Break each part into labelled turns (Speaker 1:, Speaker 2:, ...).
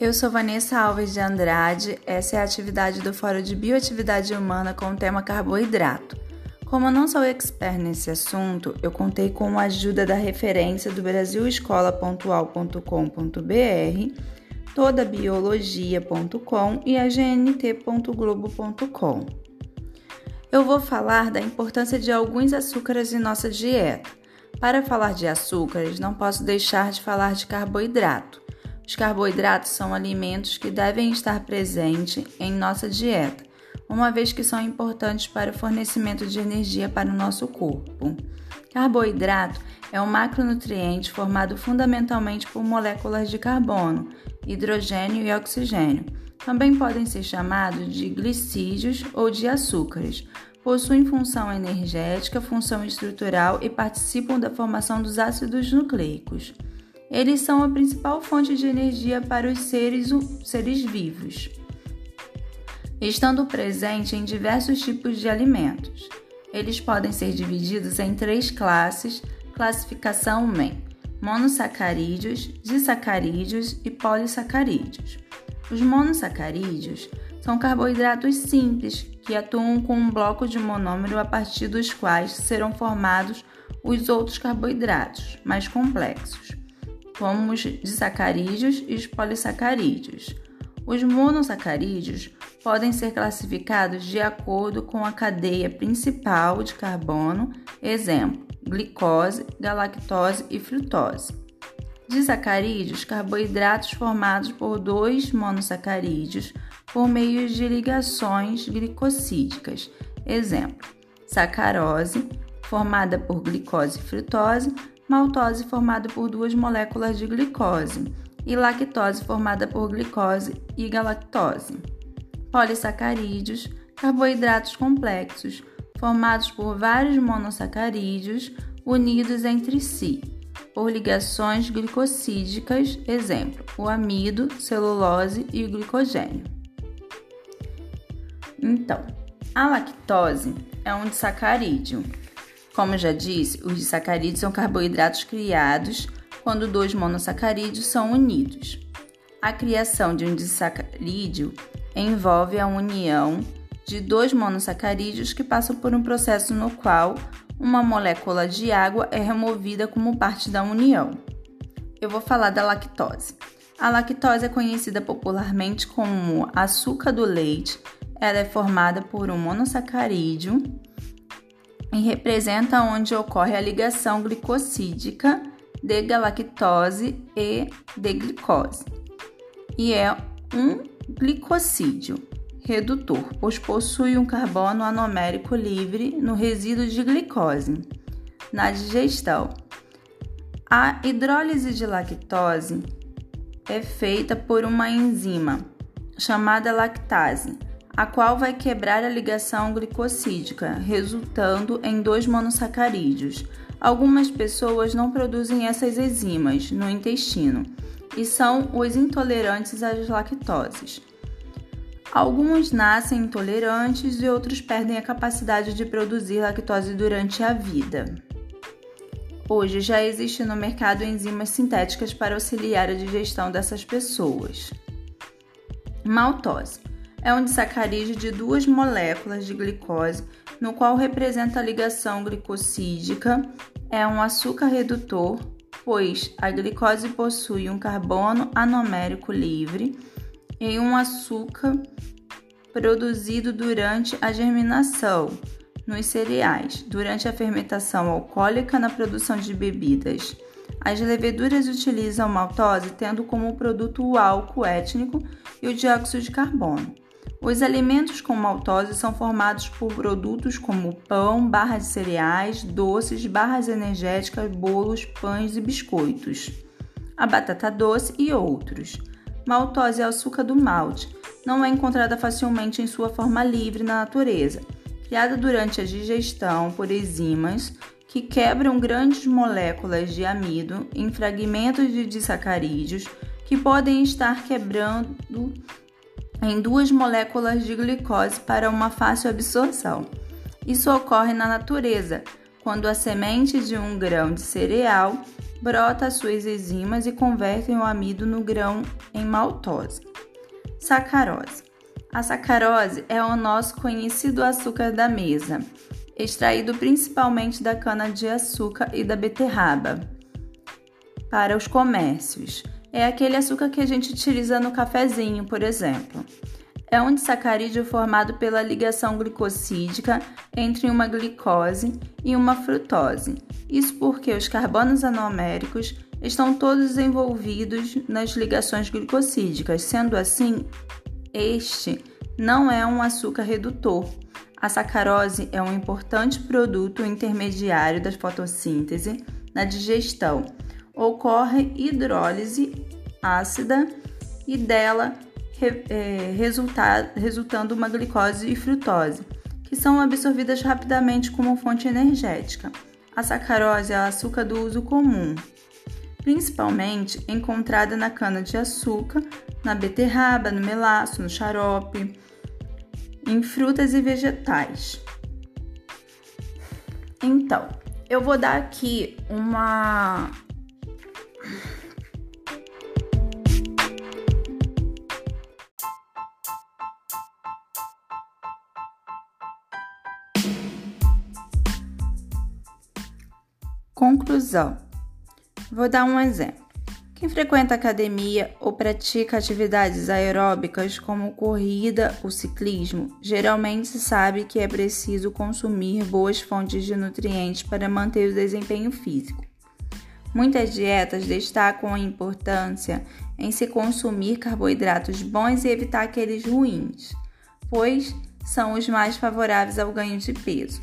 Speaker 1: Eu sou Vanessa Alves de Andrade. Essa é a atividade do Fórum de Bioatividade Humana com o tema carboidrato. Como eu não sou expert nesse assunto, eu contei com a ajuda da referência do brasilescola.al.com.br, todabiologia.com e a gnt.globo.com. Eu vou falar da importância de alguns açúcares em nossa dieta. Para falar de açúcares, não posso deixar de falar de carboidrato. Os carboidratos são alimentos que devem estar presentes em nossa dieta, uma vez que são importantes para o fornecimento de energia para o nosso corpo. Carboidrato é um macronutriente formado fundamentalmente por moléculas de carbono, hidrogênio e oxigênio. Também podem ser chamados de glicídios ou de açúcares. Possuem função energética, função estrutural e participam da formação dos ácidos nucleicos. Eles são a principal fonte de energia para os seres, seres vivos, estando presente em diversos tipos de alimentos. Eles podem ser divididos em três classes, classificação MEN: monossacarídeos, disacarídeos e polissacarídeos. Os monossacarídeos são carboidratos simples que atuam com um bloco de monômero a partir dos quais serão formados os outros carboidratos mais complexos como os disacarídeos e os polissacarídeos. Os monossacarídeos podem ser classificados de acordo com a cadeia principal de carbono, exemplo, glicose, galactose e frutose. Disacarídeos, carboidratos formados por dois monossacarídeos por meio de ligações glicosídicas, exemplo, sacarose, formada por glicose e frutose, maltose formada por duas moléculas de glicose e lactose formada por glicose e galactose. Polissacarídeos, carboidratos complexos formados por vários monossacarídeos unidos entre si por ligações glicosídicas, exemplo, o amido, celulose e o glicogênio. Então, a lactose é um disacarídeo como já disse, os disacarídeos são carboidratos criados quando dois monossacarídeos são unidos. A criação de um disacarídeo envolve a união de dois monossacarídeos que passam por um processo no qual uma molécula de água é removida como parte da união. Eu vou falar da lactose. A lactose é conhecida popularmente como açúcar do leite. Ela é formada por um monossacarídeo e representa onde ocorre a ligação glicosídica de galactose e de glicose. E é um glicosídeo redutor, pois possui um carbono anomérico livre no resíduo de glicose. Na digestão, a hidrólise de lactose é feita por uma enzima chamada lactase a qual vai quebrar a ligação glicosídica, resultando em dois monossacarídeos. Algumas pessoas não produzem essas enzimas no intestino e são os intolerantes às lactoses. Alguns nascem intolerantes e outros perdem a capacidade de produzir lactose durante a vida. Hoje já existe no mercado enzimas sintéticas para auxiliar a digestão dessas pessoas. Maltose é um disacarídeo de duas moléculas de glicose, no qual representa a ligação glicosídica. É um açúcar redutor, pois a glicose possui um carbono anomérico livre e um açúcar produzido durante a germinação nos cereais, durante a fermentação alcoólica na produção de bebidas. As leveduras utilizam maltose tendo como produto o álcool étnico e o dióxido de carbono. Os alimentos com maltose são formados por produtos como pão, barras de cereais, doces, barras energéticas, bolos, pães e biscoitos, a batata doce e outros. Maltose é açúcar do malte. Não é encontrada facilmente em sua forma livre na natureza. Criada durante a digestão por enzimas que quebram grandes moléculas de amido em fragmentos de disacarídeos que podem estar quebrando em duas moléculas de glicose para uma fácil absorção. Isso ocorre na natureza, quando a semente de um grão de cereal brota suas enzimas e convertem o amido no grão em maltose. Sacarose. A sacarose é o nosso conhecido açúcar da mesa, extraído principalmente da cana-de-açúcar e da beterraba. Para os comércios, é aquele açúcar que a gente utiliza no cafezinho, por exemplo. É um disacarídeo formado pela ligação glicosídica entre uma glicose e uma frutose. Isso porque os carbonos anoméricos estão todos envolvidos nas ligações glicosídicas, sendo assim, este não é um açúcar redutor. A sacarose é um importante produto intermediário da fotossíntese na digestão. Ocorre hidrólise ácida e dela é, resultar, resultando uma glicose e frutose, que são absorvidas rapidamente como fonte energética. A sacarose é açúcar do uso comum, principalmente encontrada na cana-de-açúcar, na beterraba, no melaço, no xarope, em frutas e vegetais. Então, eu vou dar aqui uma Conclusão: Vou dar um exemplo. Quem frequenta academia ou pratica atividades aeróbicas como corrida ou ciclismo, geralmente sabe que é preciso consumir boas fontes de nutrientes para manter o desempenho físico. Muitas dietas destacam a importância em se consumir carboidratos bons e evitar aqueles ruins, pois são os mais favoráveis ao ganho de peso.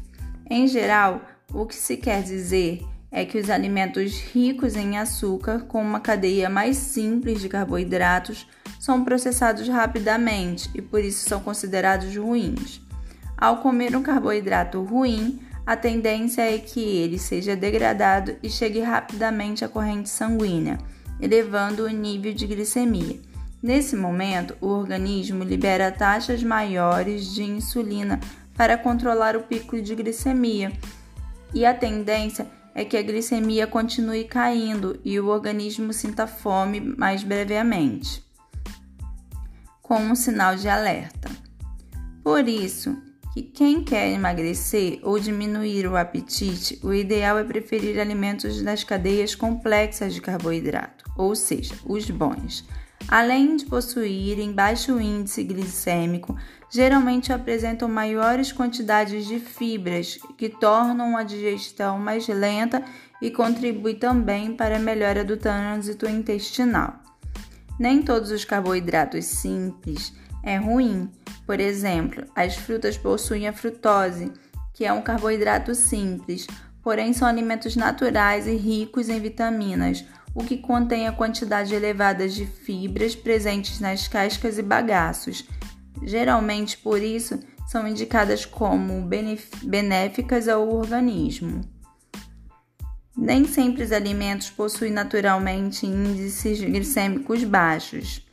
Speaker 1: Em geral, o que se quer dizer é que os alimentos ricos em açúcar, com uma cadeia mais simples de carboidratos, são processados rapidamente e por isso são considerados ruins. Ao comer um carboidrato ruim, a tendência é que ele seja degradado e chegue rapidamente à corrente sanguínea, elevando o nível de glicemia. Nesse momento, o organismo libera taxas maiores de insulina para controlar o pico de glicemia, e a tendência é que a glicemia continue caindo e o organismo sinta fome mais brevemente, com um sinal de alerta. Por isso, que quem quer emagrecer ou diminuir o apetite, o ideal é preferir alimentos das cadeias complexas de carboidrato, ou seja, os bons além de possuírem baixo índice glicêmico, geralmente apresentam maiores quantidades de fibras, que tornam a digestão mais lenta e contribui também para a melhora do trânsito intestinal. Nem todos os carboidratos simples é ruim. Por exemplo, as frutas possuem a frutose, que é um carboidrato simples, porém são alimentos naturais e ricos em vitaminas, o que contém a quantidade elevada de fibras presentes nas cascas e bagaços. Geralmente, por isso, são indicadas como benéficas ao organismo. Nem sempre os alimentos possuem naturalmente índices glicêmicos baixos,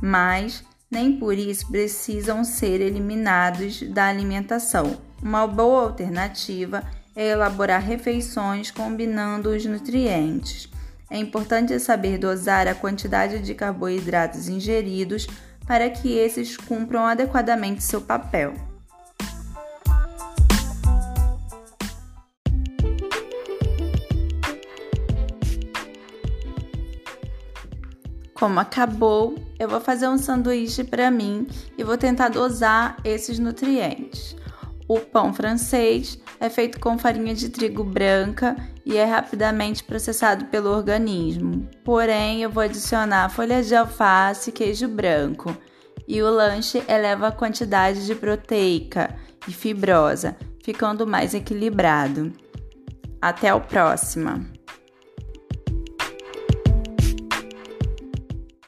Speaker 1: mas nem por isso precisam ser eliminados da alimentação. Uma boa alternativa é elaborar refeições combinando os nutrientes. É importante saber dosar a quantidade de carboidratos ingeridos para que esses cumpram adequadamente seu papel. Como acabou, eu vou fazer um sanduíche para mim e vou tentar dosar esses nutrientes. O pão francês é feito com farinha de trigo branca e é rapidamente processado pelo organismo. Porém, eu vou adicionar folhas de alface e queijo branco. E o lanche eleva a quantidade de proteica e fibrosa, ficando mais equilibrado. Até o próximo!